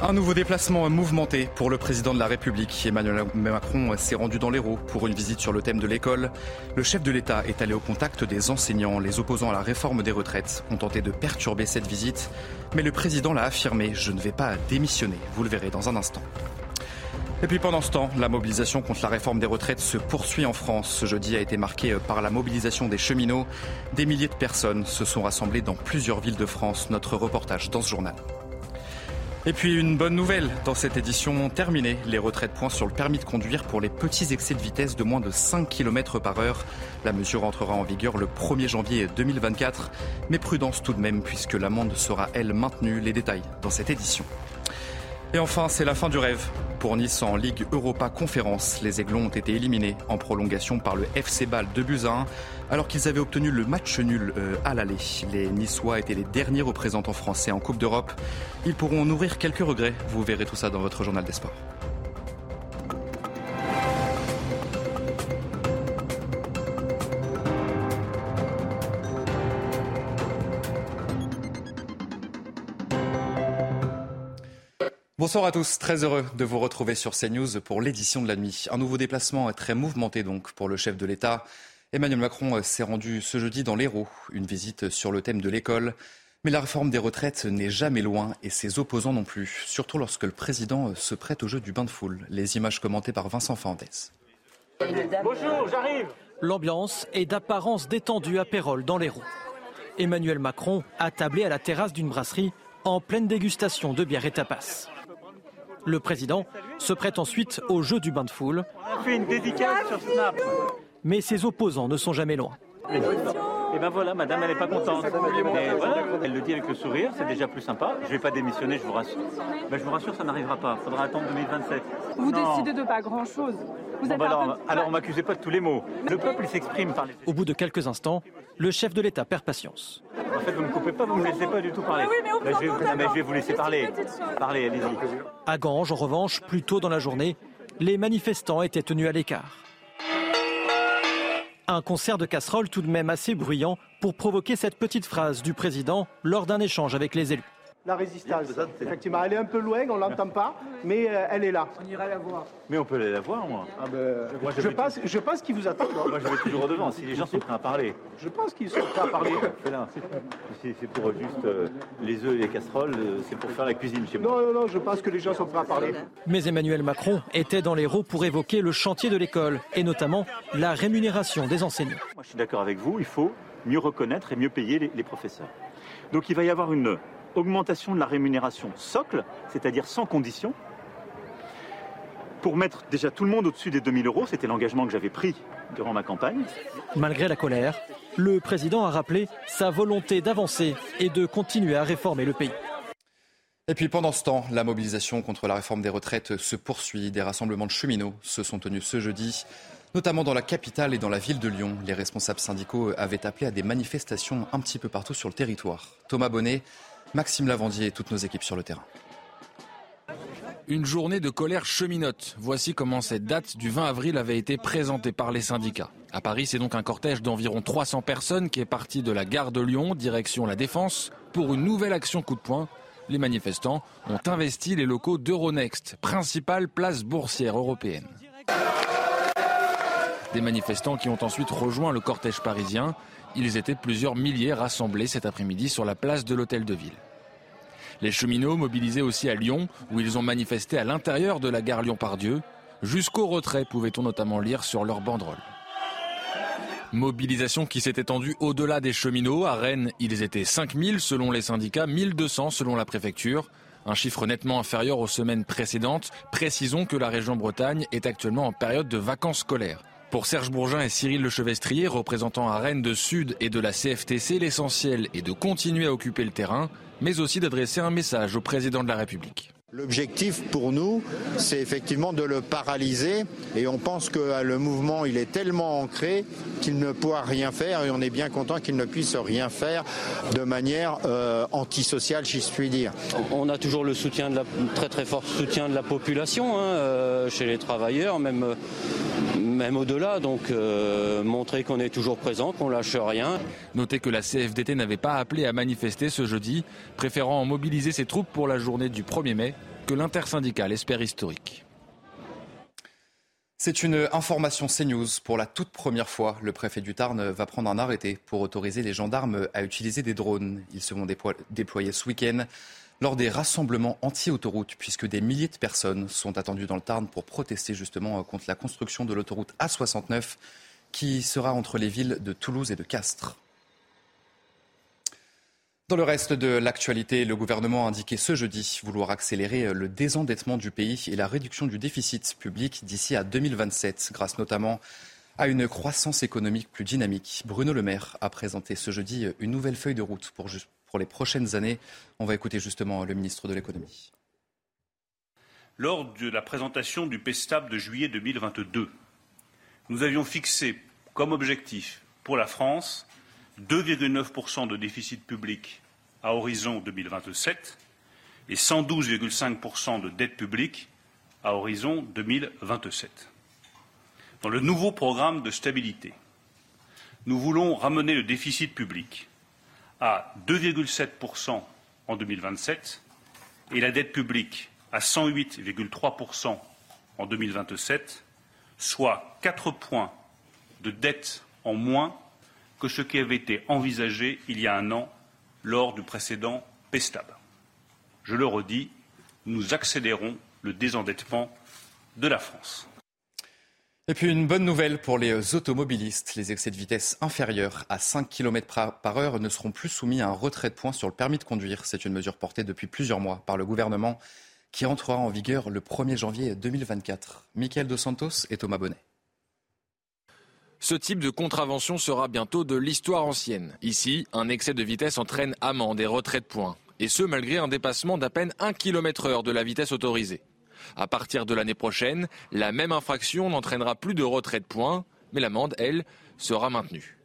Un nouveau déplacement mouvementé pour le président de la République. Emmanuel Macron s'est rendu dans l'Hérault pour une visite sur le thème de l'école. Le chef de l'État est allé au contact des enseignants. Les opposants à la réforme des retraites ont tenté de perturber cette visite. Mais le président l'a affirmé, je ne vais pas démissionner. Vous le verrez dans un instant. Et puis pendant ce temps, la mobilisation contre la réforme des retraites se poursuit en France. Ce jeudi a été marqué par la mobilisation des cheminots. Des milliers de personnes se sont rassemblées dans plusieurs villes de France. Notre reportage dans ce journal. Et puis une bonne nouvelle dans cette édition terminée. Les retraites pointent sur le permis de conduire pour les petits excès de vitesse de moins de 5 km par heure. La mesure entrera en vigueur le 1er janvier 2024. Mais prudence tout de même puisque l'amende sera elle maintenue. Les détails dans cette édition. Et enfin, c'est la fin du rêve. Pour Nice en Ligue Europa Conférence, les Aiglons ont été éliminés en prolongation par le FC Bâle de Buzyn, alors qu'ils avaient obtenu le match nul euh, à l'aller. Les Niçois étaient les derniers représentants français en Coupe d'Europe. Ils pourront nourrir quelques regrets. Vous verrez tout ça dans votre journal des sports. Bonsoir à tous, très heureux de vous retrouver sur CNews pour l'édition de la nuit. Un nouveau déplacement très mouvementé donc pour le chef de l'État. Emmanuel Macron s'est rendu ce jeudi dans l'Hérault, une visite sur le thème de l'école. Mais la réforme des retraites n'est jamais loin et ses opposants non plus, surtout lorsque le président se prête au jeu du bain de foule. Les images commentées par Vincent Fernandez. Bonjour, j'arrive. L'ambiance est d'apparence détendue à Pérol dans l'Hérault. Emmanuel Macron a tablé à la terrasse d'une brasserie en pleine dégustation de bière et tapas. Le président se prête ensuite au jeu du bain de foule. On a fait une dédicace sur Snap. Mais ses opposants ne sont jamais loin. Et ben voilà, madame, elle n'est pas contente. Mais voilà, elle le dit avec le sourire, c'est déjà plus sympa. Je ne vais pas démissionner, je vous rassure. Ben, je vous rassure, ça n'arrivera pas. Il faudra attendre 2027. Vous Non. décidez de pas grand-chose. Bon, ben alors, peu- alors, on m'accusez pas de tous les mots. Le peuple, s'exprime par les... Au bout de quelques instants, le chef de l'État perd patience. En fait, vous ne me coupez pas, vous ne me laissez pas du tout parler. Mais oui, mais Ben, je, vais, non, mais je vais vous laisser parler. Parlez, allez-y. À Ganges, en revanche, plus tôt dans la journée, les manifestants étaient tenus à l'écart. Un concert de casseroles tout de même assez bruyant pour provoquer cette petite phrase du président lors d'un échange avec les élus. La résistance, effectivement, elle est un peu loin, on l'entend pas, mais euh, elle est là. Mais on peut aller la voir, moi. Ah ben, Moi, je pense, je pense qu'ils vous attendent. Moi, je vais toujours devant. Si les gens sont prêts à parler. Je pense qu'ils sont prêts à parler. C'est pour juste euh, les œufs et les casseroles, euh, c'est pour faire la cuisine chez moi. Non, non, non, je pense que les gens sont prêts à parler. Mais Emmanuel Macron était dans l'Hérault pour évoquer le chantier de l'école et notamment la rémunération des enseignants. Moi, je suis d'accord avec vous, il faut mieux reconnaître et mieux payer les, les professeurs. Donc il va y avoir une augmentation de la rémunération socle, c'est-à-dire sans condition, pour mettre déjà tout le monde au-dessus des 2000 euros. C'était l'engagement que j'avais pris durant ma campagne. Malgré la colère, le président a rappelé sa volonté d'avancer et de continuer à réformer le pays. Et puis pendant ce temps, la mobilisation contre la réforme des retraites se poursuit. Des rassemblements de cheminots se sont tenus ce jeudi, notamment dans la capitale et dans la ville de Lyon. Les responsables syndicaux avaient appelé à des manifestations un petit peu partout sur le territoire. Thomas Bonnet, Maxime Lavandier et toutes nos équipes sur le terrain. Une journée de colère cheminote. Voici comment cette date du 20 avril avait été présentée par les syndicats. À Paris, c'est donc un cortège d'environ 300 personnes qui est parti de la gare de Lyon, direction la Défense, pour une nouvelle action coup de poing. Les manifestants ont investi les locaux d'Euronext, principale place boursière européenne. Des manifestants qui ont ensuite rejoint le cortège parisien. Ils étaient plusieurs milliers rassemblés cet après-midi sur la place de l'hôtel de ville. Les cheminots mobilisés aussi à Lyon, où ils ont manifesté à l'intérieur de la gare Lyon-Pardieu. Jusqu'au retrait, pouvait-on notamment lire sur leur banderole. Mobilisation qui s'est étendue au-delà des cheminots. À Rennes, ils étaient 5000 selon les syndicats, 1200 selon la préfecture. Un chiffre nettement inférieur aux semaines précédentes. Précisons que la région Bretagne est actuellement en période de vacances scolaires. Pour Serge Bourgin et Cyril Lechevestrier, représentants à Rennes de Sud et de la CFTC, l'essentiel est de continuer à occuper le terrain, mais aussi d'adresser un message au président de la République. L'objectif pour nous, c'est effectivement de le paralyser et on pense que euh, le mouvement, il est tellement ancré qu'il ne pourra rien faire et on est bien content qu'il ne puisse rien faire de manière euh, antisociale, si je puis dire. On a toujours le soutien de la, très très fort soutien de la population, hein, euh, chez les travailleurs, même, même au-delà, donc montrer qu'on est toujours présent, qu'on lâche rien. Notez que la CFDT n'avait pas appelé à manifester ce jeudi, préférant mobiliser ses troupes pour la journée du 1er mai que l'intersyndicale espère historique. C'est une information CNews. Pour la toute première fois, le préfet du Tarn va prendre un arrêté pour autoriser les gendarmes à utiliser des drones. Ils seront déployés ce week-end lors des rassemblements anti-autoroute, puisque des milliers de personnes sont attendues dans le Tarn pour protester justement contre la construction de l'autoroute A69 qui sera entre les villes de Toulouse et de Castres. Dans le reste de l'actualité, le gouvernement a indiqué ce jeudi vouloir accélérer le désendettement du pays et la réduction du déficit public d'ici à 2027, grâce notamment à une croissance économique plus dynamique. Bruno Le Maire a présenté ce jeudi une nouvelle feuille de route pour, les prochaines années. On va écouter justement le ministre de l'économie. Lors de la présentation du PESTAB de juillet 2022, nous avions fixé comme objectif pour la France 2,9% de déficit public à horizon 2027 et 112,5% de dette publique à horizon 2027. Dans le nouveau programme de stabilité, nous voulons ramener le déficit public à 2,7% en 2027 et la dette publique à 108,3% en 2027, soit quatre points de dette en moins que ce qui avait été envisagé il y a un an lors du précédent PESTAB. Je le redis, nous accélérons le désendettement de la France. Et puis une bonne nouvelle pour les automobilistes. Les excès de vitesse inférieurs à 5 km par heure ne seront plus soumis à un retrait de points sur le permis de conduire. C'est une mesure portée depuis plusieurs mois par le gouvernement qui entrera en vigueur le 1er janvier 2024. Michael Dos Santos et Thomas Bonnet. Ce type de contravention sera bientôt de l'histoire ancienne. Ici, un excès de vitesse entraîne amende et retrait de points. Et ce, malgré un dépassement d'à peine 1 km heure de la vitesse autorisée. À partir de l'année prochaine, la même infraction n'entraînera plus de retrait de points, mais l'amende, elle, sera maintenue.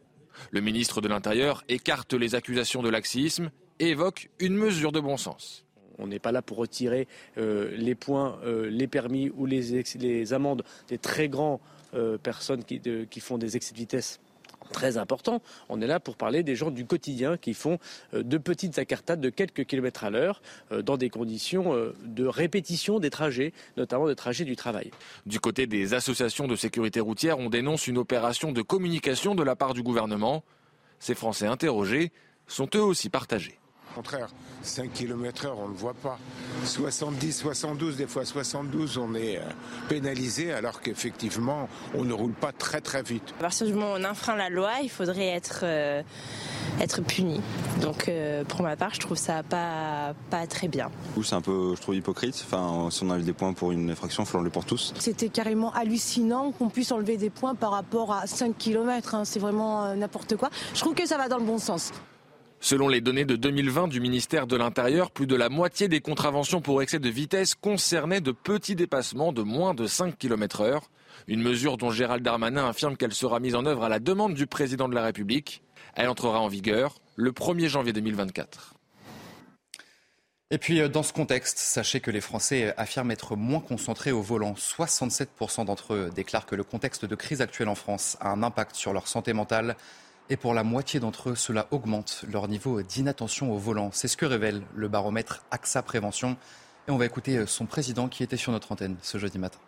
Le ministre de l'Intérieur écarte les accusations de laxisme et évoque une mesure de bon sens. On n'est pas là pour retirer euh, les points, euh, les permis ou les, les amendes des très grands euh, personnes qui, font des excès de vitesse très importants. On est là pour parler des gens du quotidien qui font euh, de petites accartades de quelques kilomètres à l'heure euh, dans des conditions de répétition des trajets, notamment des trajets du travail. Du côté des associations de sécurité routière, on dénonce une opération de communication de la part du gouvernement. Ces Français interrogés sont eux aussi partagés. Au contraire, 5 km heure, on ne le voit pas. 70, 72, des fois 72, on est euh, pénalisé alors qu'effectivement, on ne roule pas très très vite. À partir du moment où on enfreint la loi, il faudrait être, euh, être puni. Donc euh, pour ma part, je trouve ça pas, pas très bien. C'est un peu, je trouve, hypocrite. Enfin, si on a des points pour une infraction, il faut enlever pour tous. C'était carrément hallucinant qu'on puisse enlever des points par rapport à 5 km. Hein. C'est vraiment n'importe quoi. Je trouve que ça va dans le bon sens. Selon les données de 2020 du ministère de l'Intérieur, plus de la moitié des contraventions pour excès de vitesse concernaient de petits dépassements de moins de 5 km heure. Une mesure dont Gérald Darmanin affirme qu'elle sera mise en œuvre à la demande du président de la République. Elle entrera en vigueur le 1er janvier 2024. Et puis, euh, dans ce contexte, sachez que les Français affirment être moins concentrés au volant. 67% d'entre eux déclarent que le contexte de crise actuelle en France a un impact sur leur santé mentale. Et pour la moitié d'entre eux, cela augmente leur niveau d'inattention au volant. C'est ce que révèle le baromètre AXA Prévention. Et on va écouter son président qui était sur notre antenne ce jeudi matin.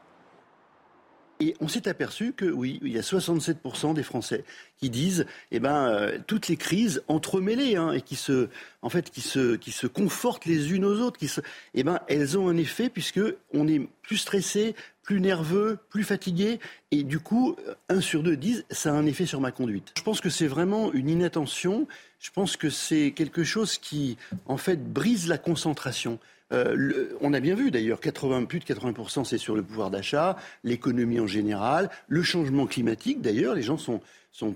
Et on s'est aperçu que oui, il y a 67% des Français qui disent, eh ben, euh, toutes les crises entremêlées hein, et qui se, en fait, qui se, qui se confortent les unes aux autres, qui eh ben, elles ont un effet puisque on est plus stressé, plus nerveux, plus fatigué, et du coup, un sur deux disent, ça a un effet sur ma conduite. Je pense que c'est vraiment une inattention je pense que c'est quelque chose qui, en fait, brise la concentration. Euh, on a bien vu d'ailleurs, plus de 80% c'est sur le pouvoir d'achat, l'économie en général, le changement climatique d'ailleurs, les gens sont,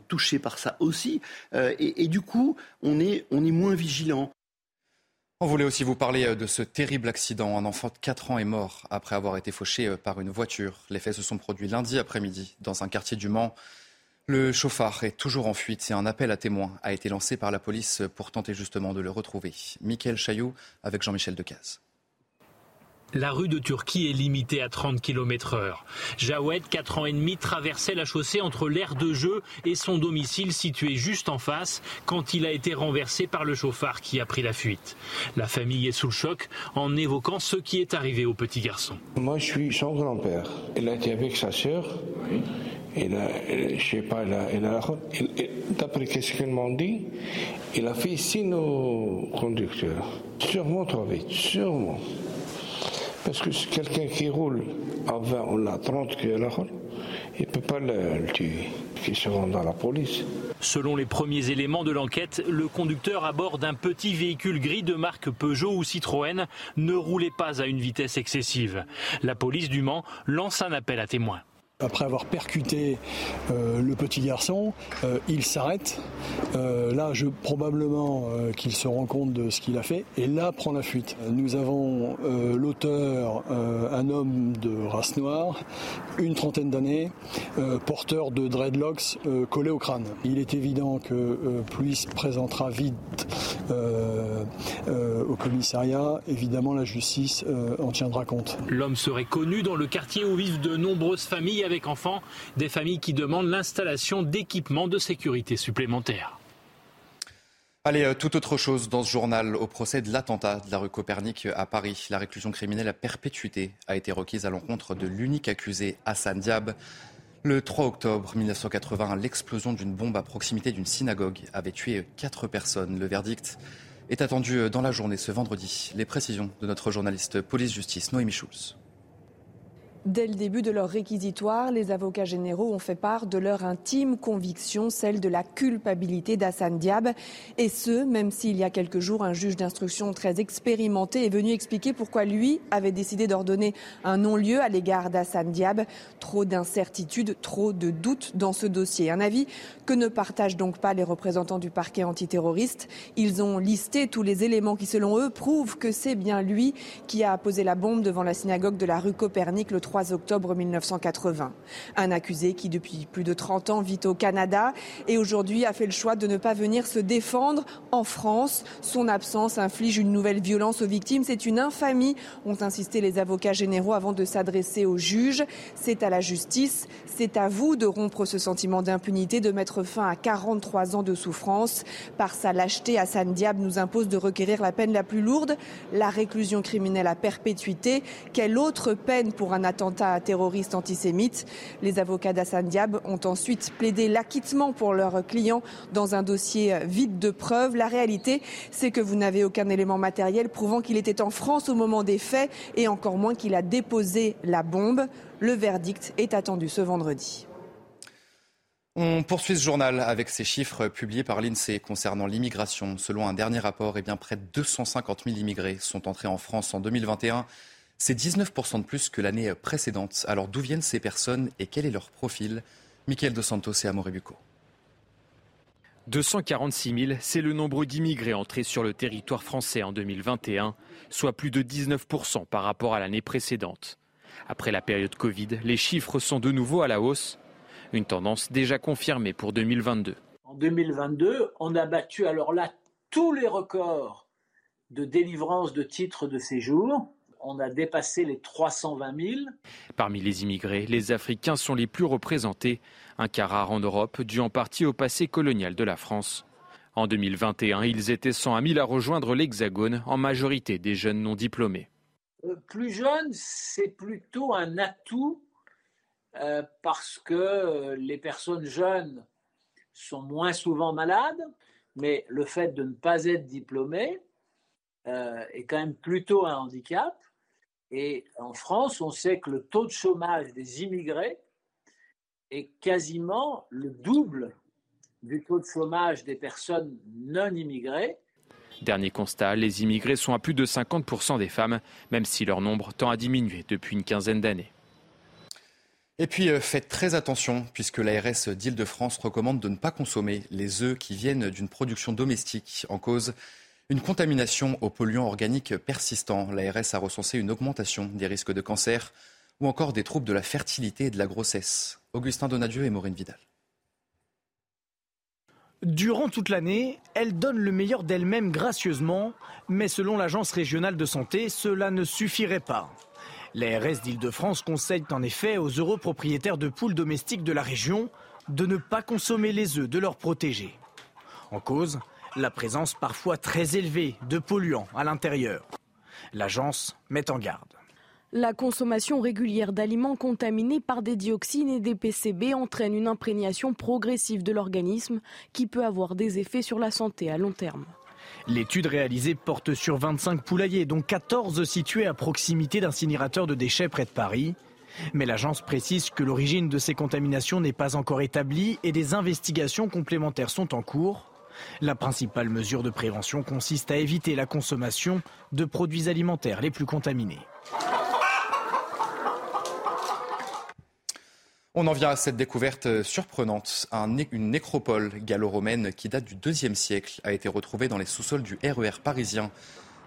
touchés par ça aussi. Euh, et, du coup, on est, on est moins vigilant. On voulait aussi vous parler euh, de ce terrible accident. Un enfant de 4 ans est mort après avoir été fauché par une voiture. Les faits se sont produits lundi après-midi dans un quartier du Mans. Le chauffard est toujours en fuite et un appel à témoins a été lancé par la police pour tenter justement de le retrouver. Michael Chailloux avec Jean-Michel Decaze. La rue de Turquie est limitée à 30 km heure. Jawed, 4 ans et demi, traversait la chaussée entre l'aire de jeu et son domicile situé juste en face quand il a été renversé par le chauffard qui a pris la fuite. La famille est sous le choc en évoquant ce qui est arrivé au petit garçon. Moi, je suis son grand-père. Il a été avec sa sœur. Il a, je sais pas, d'après ce qu'ils m'ont dit, il a fait signe au conducteur. Sûrement trop vite, sûrement. Parce que quelqu'un qui roule à 20 ou à 30 km il ne peut pas le, tuer, qui se rend à la police. Selon les premiers éléments de l'enquête, le conducteur à bord d'un petit véhicule gris de marque Peugeot ou Citroën ne roulait pas à une vitesse excessive. La police du Mans lance un appel à témoins. Après avoir percuté euh, le petit garçon, euh, il s'arrête. Euh, là, je, probablement qu'il se rend compte de ce qu'il a fait et là prend la fuite. Nous avons l'auteur, un homme de race noire, une trentaine d'années, porteur de dreadlocks collés au crâne. Il est évident que se présentera vite au commissariat, évidemment la justice en tiendra compte. L'homme serait connu dans le quartier où vivent de nombreuses familles avec enfants, des familles qui demandent l'installation d'équipements de sécurité supplémentaires. Allez, euh, tout autre chose dans ce journal. Au procès de l'attentat de la rue Copernic à Paris, la réclusion criminelle à perpétuité a été requise à l'encontre de l'unique accusé, Hassan Diab. Le 3 octobre 1980, l'explosion d'une bombe à proximité d'une synagogue avait tué quatre personnes. Le verdict est attendu dans la journée ce vendredi. Les précisions de notre journaliste police-justice, Noémie Schulz. Dès le début de leur réquisitoire, les avocats généraux ont fait part de leur intime conviction, celle de la culpabilité d'Hassan Diab. Et ce, même s'il y a quelques jours, un juge d'instruction très expérimenté est venu expliquer pourquoi lui avait décidé d'ordonner un non-lieu à l'égard d'Hassan Diab. Trop d'incertitudes, trop de doutes dans ce dossier. Un avis que ne partagent donc pas les représentants du parquet antiterroriste. Ils ont listé tous les éléments qui, selon eux, prouvent que c'est bien lui qui a posé la bombe devant la synagogue de la rue Copernic le 3 octobre 1980. Un accusé qui, depuis plus de 30 ans, vit au Canada et aujourd'hui a fait le choix de ne pas venir se défendre en France. Son absence inflige une nouvelle violence aux victimes. C'est une infamie, ont insisté les avocats généraux avant de s'adresser au juge. C'est à la justice, c'est à vous de rompre ce sentiment d'impunité, de mettre fin à 43 ans de souffrance. Par sa lâcheté, Hassan Diab nous impose de requérir la peine la plus lourde, la réclusion criminelle à perpétuité. Quelle autre peine pour un attentat terroriste antisémite Les avocats d'Hassan Diab ont ensuite plaidé l'acquittement pour leurs clients dans un dossier vide de preuves. La réalité, c'est que vous n'avez aucun élément matériel prouvant qu'il était en France au moment des faits et encore moins qu'il a déposé la bombe. Le verdict est attendu ce vendredi. On poursuit ce journal avec ces chiffres publiés par l'INSEE concernant l'immigration. Selon un dernier rapport, eh bien, près de 250 000 immigrés sont entrés en France en 2021. C'est 19% de plus que l'année précédente. Alors d'où viennent ces personnes et quel est leur profil? Michael Dos Santos et Amaury Bucco. 246 000, c'est le nombre d'immigrés entrés sur le territoire français en 2021, soit plus de 19% par rapport à l'année précédente. Après la période Covid, les chiffres sont de nouveau à la hausse. Une tendance déjà confirmée pour 2022. En 2022, on a battu alors là tous les records de délivrance de titres de séjour. On a dépassé les 320 000. Parmi les immigrés, les Africains sont les plus représentés, un cas rare en Europe, dû en partie au passé colonial de la France. En 2021, ils étaient 100 000 à rejoindre l'Hexagone, en majorité des jeunes non diplômés. Euh, plus jeune, c'est plutôt un atout euh, parce que euh, les personnes jeunes sont moins souvent malades, mais le fait de ne pas être diplômé euh, est quand même plutôt un handicap. Et en France, on sait que le taux de chômage des immigrés est quasiment le double du taux de chômage des personnes non immigrées. Dernier constat, les immigrés sont à plus de 50% des femmes, même si leur nombre tend à diminuer depuis une quinzaine d'années. Et puis euh, faites très attention puisque l'ARS d'Île-de-France recommande de ne pas consommer les œufs qui viennent d'une production domestique en cause une contamination aux polluants organiques persistants. L'ARS a recensé une augmentation des risques de cancer ou encore des troubles de la fertilité et de la grossesse. Augustin Donadieu et Maureen Vidal. Durant toute l'année, elle donne le meilleur d'elle-même gracieusement, mais selon l'Agence régionale de santé, cela ne suffirait pas. L'ARS d'Île-de-France conseille en effet aux heureux propriétaires de poules domestiques de la région de ne pas consommer les œufs de leurs protégés. En cause, la présence parfois très élevée de polluants à l'intérieur. L'agence met en garde. La consommation régulière d'aliments contaminés par des dioxines et des PCB entraîne une imprégnation progressive de l'organisme qui peut avoir des effets sur la santé à long terme. L'étude réalisée porte sur 25 poulaillers, dont 14 situés à proximité d'incinérateurs de déchets près de Paris. Mais l'agence précise que l'origine de ces contaminations n'est pas encore établie et des investigations complémentaires sont en cours. La principale mesure de prévention consiste à éviter la consommation de produits alimentaires les plus contaminés. On en vient à cette découverte surprenante. une nécropole gallo-romaine qui date du IIe siècle a été retrouvée dans les sous-sols du RER e parisien.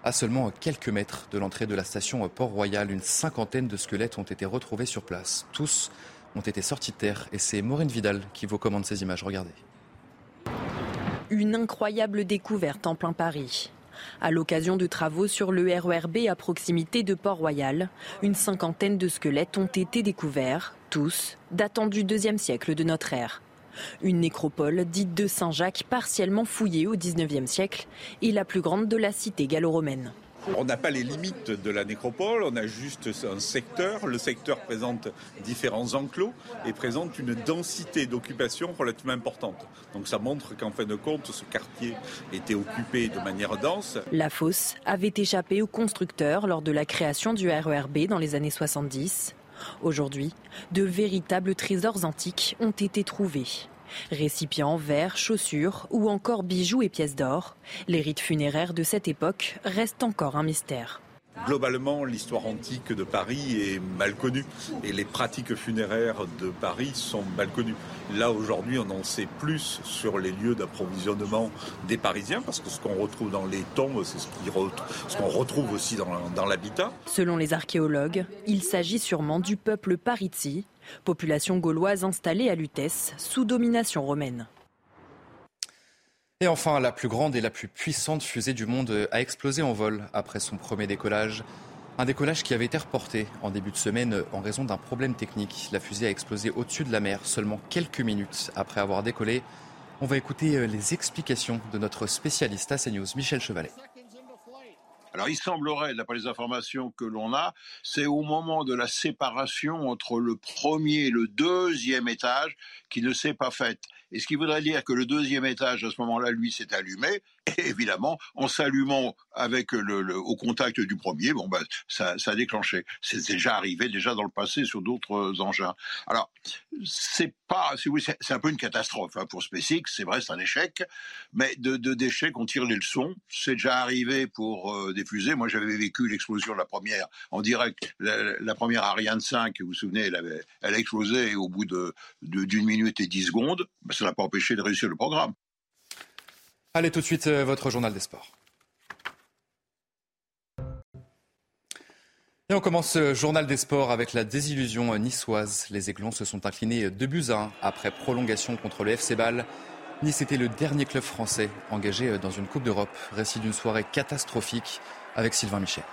À seulement quelques mètres de l'entrée de la station Port-Royal, une cinquantaine de squelettes ont été retrouvés sur place. Tous ont été sortis de terre et c'est Maureen Vidal qui vous commande ces images. Regardez. Une incroyable découverte en plein Paris. À l'occasion de travaux sur le RERB à proximité de Port-Royal, une cinquantaine de squelettes ont été découverts, tous datant du deuxième siècle de notre ère. Une nécropole dite de Saint-Jacques partiellement fouillée au XIXe siècle et la plus grande de la cité gallo-romaine. On n'a pas les limites de la nécropole, on a juste un secteur. Le secteur présente différents enclos et présente une densité d'occupation relativement importante. Donc ça montre qu'en fin de compte, ce quartier était occupé de manière dense. La fosse avait échappé aux constructeurs lors de la création du RERB dans les années 70. Aujourd'hui, de véritables trésors antiques ont été trouvés. Récipients, verres, chaussures ou encore bijoux et pièces d'or, les rites funéraires de cette époque restent encore un mystère. Globalement, l'histoire antique de Paris est mal connue et les pratiques funéraires de Paris sont mal connues. Là, aujourd'hui, on en sait plus sur les lieux d'approvisionnement des Parisiens parce que ce qu'on retrouve dans les tombes, c'est ce qu'on retrouve aussi dans, l'habitat. Selon les archéologues, il s'agit sûrement du peuple Parizzi, population gauloise installée à Lutèce sous domination romaine. Et enfin, la plus grande et la plus puissante fusée du monde a explosé en vol après son premier décollage. Un décollage qui avait été reporté en début de semaine en raison d'un problème technique. La fusée a explosé au-dessus de la mer seulement quelques minutes après avoir décollé. On va écouter euh, les explications de notre spécialiste à CNews, Michel Chevalet. Alors il semblerait, d'après les informations que l'on a, c'est au moment de la séparation entre le premier et le deuxième étage qui ne s'est pas faite. Et ce qui voudrait dire que le deuxième étage, à ce moment-là, lui, s'est allumé. Et évidemment, en s'allumant avec le, au contact du premier, bon, ben, ça, a déclenché. C'est déjà arrivé déjà dans le passé sur d'autres engins. Alors, c'est pas, c'est un peu une catastrophe hein, pour SpaceX. C'est vrai, c'est un échec. Mais de, de d'échec, on tire les leçons. C'est déjà arrivé pour euh, des fusées. Moi, j'avais vécu l'explosion de la première en direct. La, première Ariane 5, vous vous souvenez, elle a explosé au bout de, d'une minute et dix secondes. Ben, ça n'a pas empêché de réussir le programme. Allez tout de suite, euh, votre journal des sports. Et on commence ce journal des sports avec la désillusion niçoise. Les Aiglons se sont inclinés 2 buts à 1 après prolongation contre le FC Bâle. Nice était le dernier club français engagé dans une Coupe d'Europe. Récit d'une soirée catastrophique avec Sylvain Michel.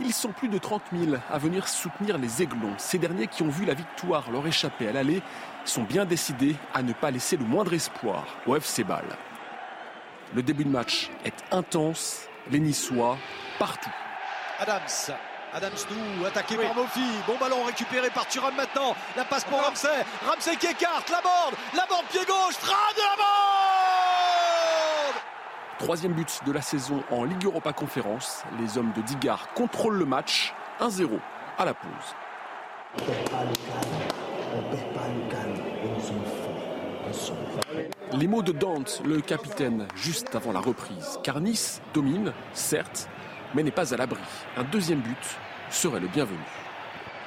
Ils sont plus de 30 000 à venir soutenir les Aiglons. Ces derniers qui ont vu la victoire leur échapper à l'aller sont bien décidés à ne pas laisser le moindre espoir au FC Bâle. Le début de match est intense, les Niçois partout. Adams, Adams nous attaqué par Mofi. Bon ballon récupéré par Thuram maintenant. La passe pour Ramsey. Ramsey qui écarte la bande. La bande pied gauche. Frappe de la bande Troisième but de la saison en Ligue Europa Conférence. Les hommes de Digard contrôlent le match 1-0 à la pause. Les mots de Dante, le capitaine, juste avant la reprise. Car Nice domine, certes, mais n'est pas à l'abri. Un deuxième but serait le bienvenu.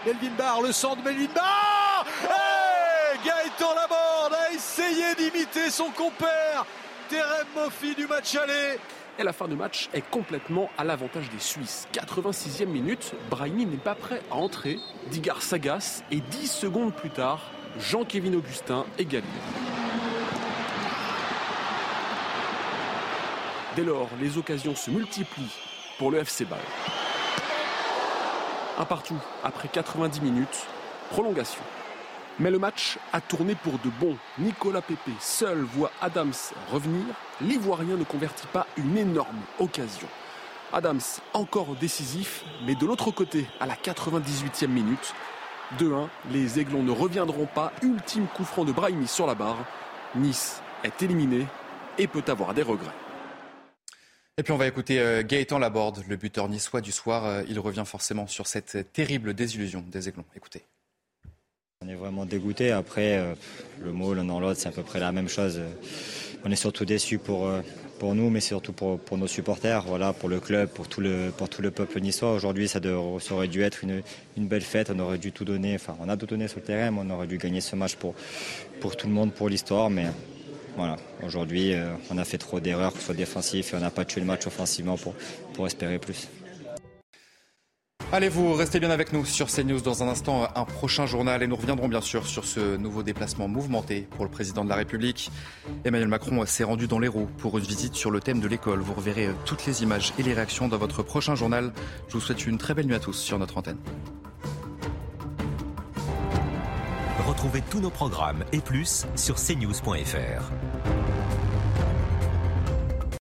Melvin Barr, le centre Melvin Barr hey Gaëtan Laborde a essayé d'imiter son compère Terem Moffi du match aller et la fin de match est complètement à l'avantage des Suisses. 86e minute, Brahimi n'est pas prêt à entrer, Digar s'agace et 10 secondes plus tard, Jean-Kévin Augustin égalise. Dès lors, les occasions se multiplient pour le FC Ball. Un partout après 90 minutes, prolongation. Mais le match a tourné pour de bon. Nicolas Pepe seul voit Adams revenir. L'Ivoirien ne convertit pas une énorme occasion. Adams encore décisif, mais de l'autre côté, à la 98e minute, 2-1, les Aiglons ne reviendront pas. Ultime coup franc de Brahimi sur la barre. Nice est éliminé et peut avoir des regrets. Et puis on va écouter euh, Gaëtan Laborde, le buteur niçois du soir. Euh, il revient forcément sur cette terrible désillusion des Aiglons. Écoutez. On est vraiment dégoûté. Après, euh, le mot l'un dans l'autre, c'est à peu près la même chose. On est surtout déçus pour, pour nous, mais surtout pour, pour, nos supporters, voilà, pour le club, pour tout le, pour tout le peuple niçois. Aujourd'hui, ça, aurait dû être une, une, belle fête. On aurait dû tout donner. Enfin, on a tout donné sur le terrain, mais on aurait dû gagner ce match pour, pour tout le monde, pour l'histoire. Mais voilà, aujourd'hui, on a fait trop d'erreurs, que ce soit défensif, et on n'a pas tué le match offensivement pour, pour espérer plus. Allez, vous restez bien avec nous sur CNews dans un instant, un prochain journal et nous reviendrons bien sûr sur ce nouveau déplacement mouvementé pour le président de la République. Emmanuel Macron s'est rendu dans l'Hérault pour une visite sur le thème de l'école. Vous reverrez toutes les images et les réactions dans votre prochain journal. Je vous souhaite une très belle nuit à tous sur notre antenne. Retrouvez tous nos programmes et plus sur cnews.fr.